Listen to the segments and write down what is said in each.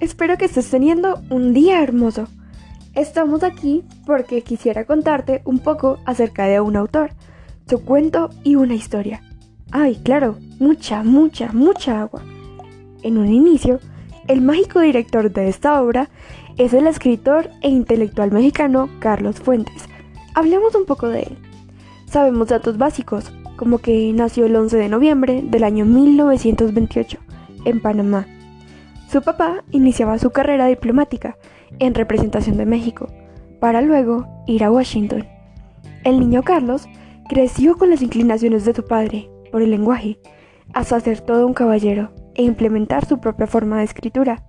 espero que estés teniendo un día hermoso. Estamos aquí porque quisiera contarte un poco acerca de un autor, su cuento y una historia. Ay, claro, mucha, mucha, mucha agua. En un inicio, el mágico director de esta obra es el escritor e intelectual mexicano Carlos Fuentes. Hablemos un poco de él. Sabemos datos básicos, como que nació el 11 de noviembre del año 1928 en Panamá. Su papá iniciaba su carrera diplomática en representación de México, para luego ir a Washington. El niño Carlos creció con las inclinaciones de su padre por el lenguaje, hasta ser todo un caballero e implementar su propia forma de escritura,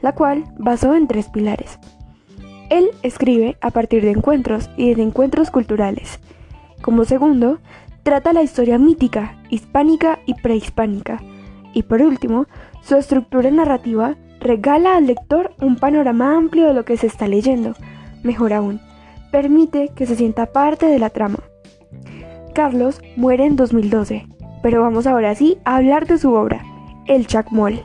la cual basó en tres pilares. Él escribe a partir de encuentros y de encuentros culturales. Como segundo, trata la historia mítica, hispánica y prehispánica. Y por último, su estructura narrativa regala al lector un panorama amplio de lo que se está leyendo. Mejor aún, permite que se sienta parte de la trama. Carlos muere en 2012, pero vamos ahora sí a hablar de su obra, El Chacmol.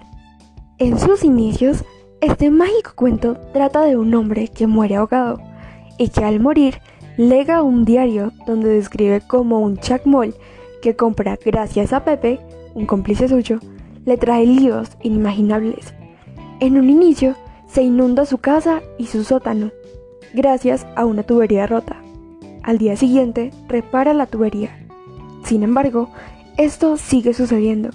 En sus inicios, este mágico cuento trata de un hombre que muere ahogado y que al morir lega un diario donde describe cómo un chacmol que compra gracias a Pepe, un cómplice suyo, le trae líos inimaginables. En un inicio se inunda su casa y su sótano, gracias a una tubería rota. Al día siguiente repara la tubería. Sin embargo, esto sigue sucediendo.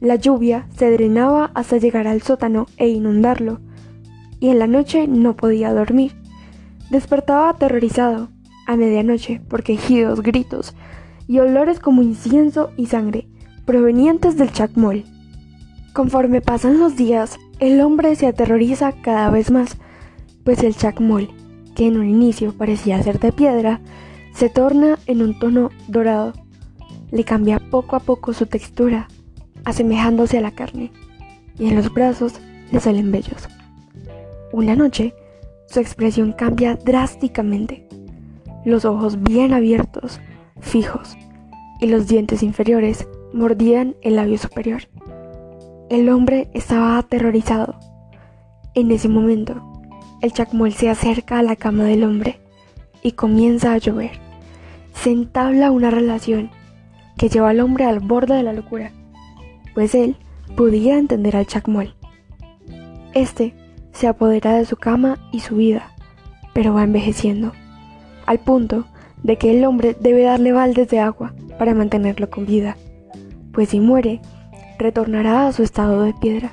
La lluvia se drenaba hasta llegar al sótano e inundarlo, y en la noche no podía dormir. Despertaba aterrorizado a medianoche por quejidos, gritos y olores como incienso y sangre provenientes del chacmol. Conforme pasan los días, el hombre se aterroriza cada vez más, pues el chacmol, que en un inicio parecía ser de piedra, se torna en un tono dorado. Le cambia poco a poco su textura asemejándose a la carne, y en los brazos le salen vellos. Una noche, su expresión cambia drásticamente. Los ojos bien abiertos, fijos, y los dientes inferiores mordían el labio superior. El hombre estaba aterrorizado. En ese momento, el chacmol se acerca a la cama del hombre y comienza a llover. Se entabla una relación que lleva al hombre al borde de la locura pues él podía entender al chacmol. Este se apodera de su cama y su vida, pero va envejeciendo, al punto de que el hombre debe darle baldes de agua para mantenerlo con vida, pues si muere, retornará a su estado de piedra.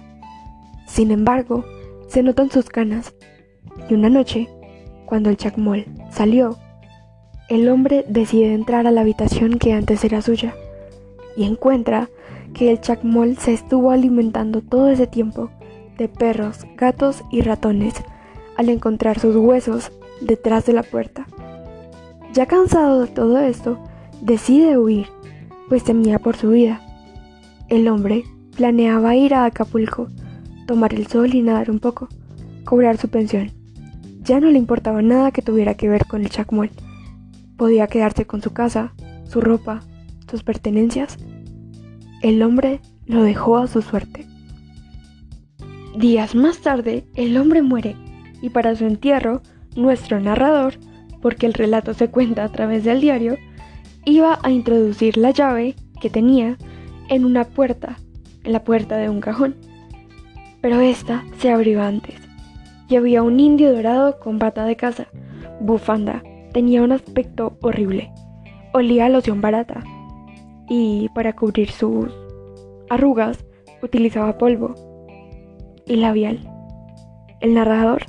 Sin embargo, se notan sus canas, y una noche, cuando el chacmol salió, el hombre decide entrar a la habitación que antes era suya, y encuentra que el chacmol se estuvo alimentando todo ese tiempo de perros, gatos y ratones al encontrar sus huesos detrás de la puerta. Ya cansado de todo esto, decide huir, pues temía por su vida. El hombre planeaba ir a Acapulco, tomar el sol y nadar un poco, cobrar su pensión. Ya no le importaba nada que tuviera que ver con el chacmol. Podía quedarse con su casa, su ropa, sus pertenencias el hombre lo dejó a su suerte. Días más tarde, el hombre muere y para su entierro, nuestro narrador, porque el relato se cuenta a través del diario, iba a introducir la llave que tenía en una puerta, en la puerta de un cajón. Pero esta se abrió antes y había un indio dorado con bata de casa, bufanda, tenía un aspecto horrible, olía a loción barata y para cubrir sus arrugas utilizaba polvo y labial. El narrador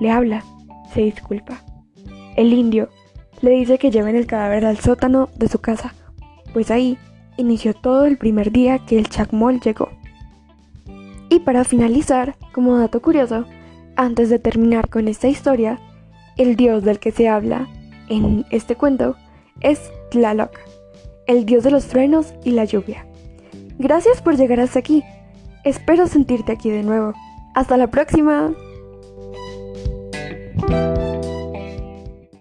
le habla, se disculpa. El indio le dice que lleven el cadáver al sótano de su casa, pues ahí inició todo el primer día que el chacmol llegó. Y para finalizar, como dato curioso, antes de terminar con esta historia, el dios del que se habla en este cuento es Tlaloc el dios de los truenos y la lluvia. Gracias por llegar hasta aquí. Espero sentirte aquí de nuevo. Hasta la próxima.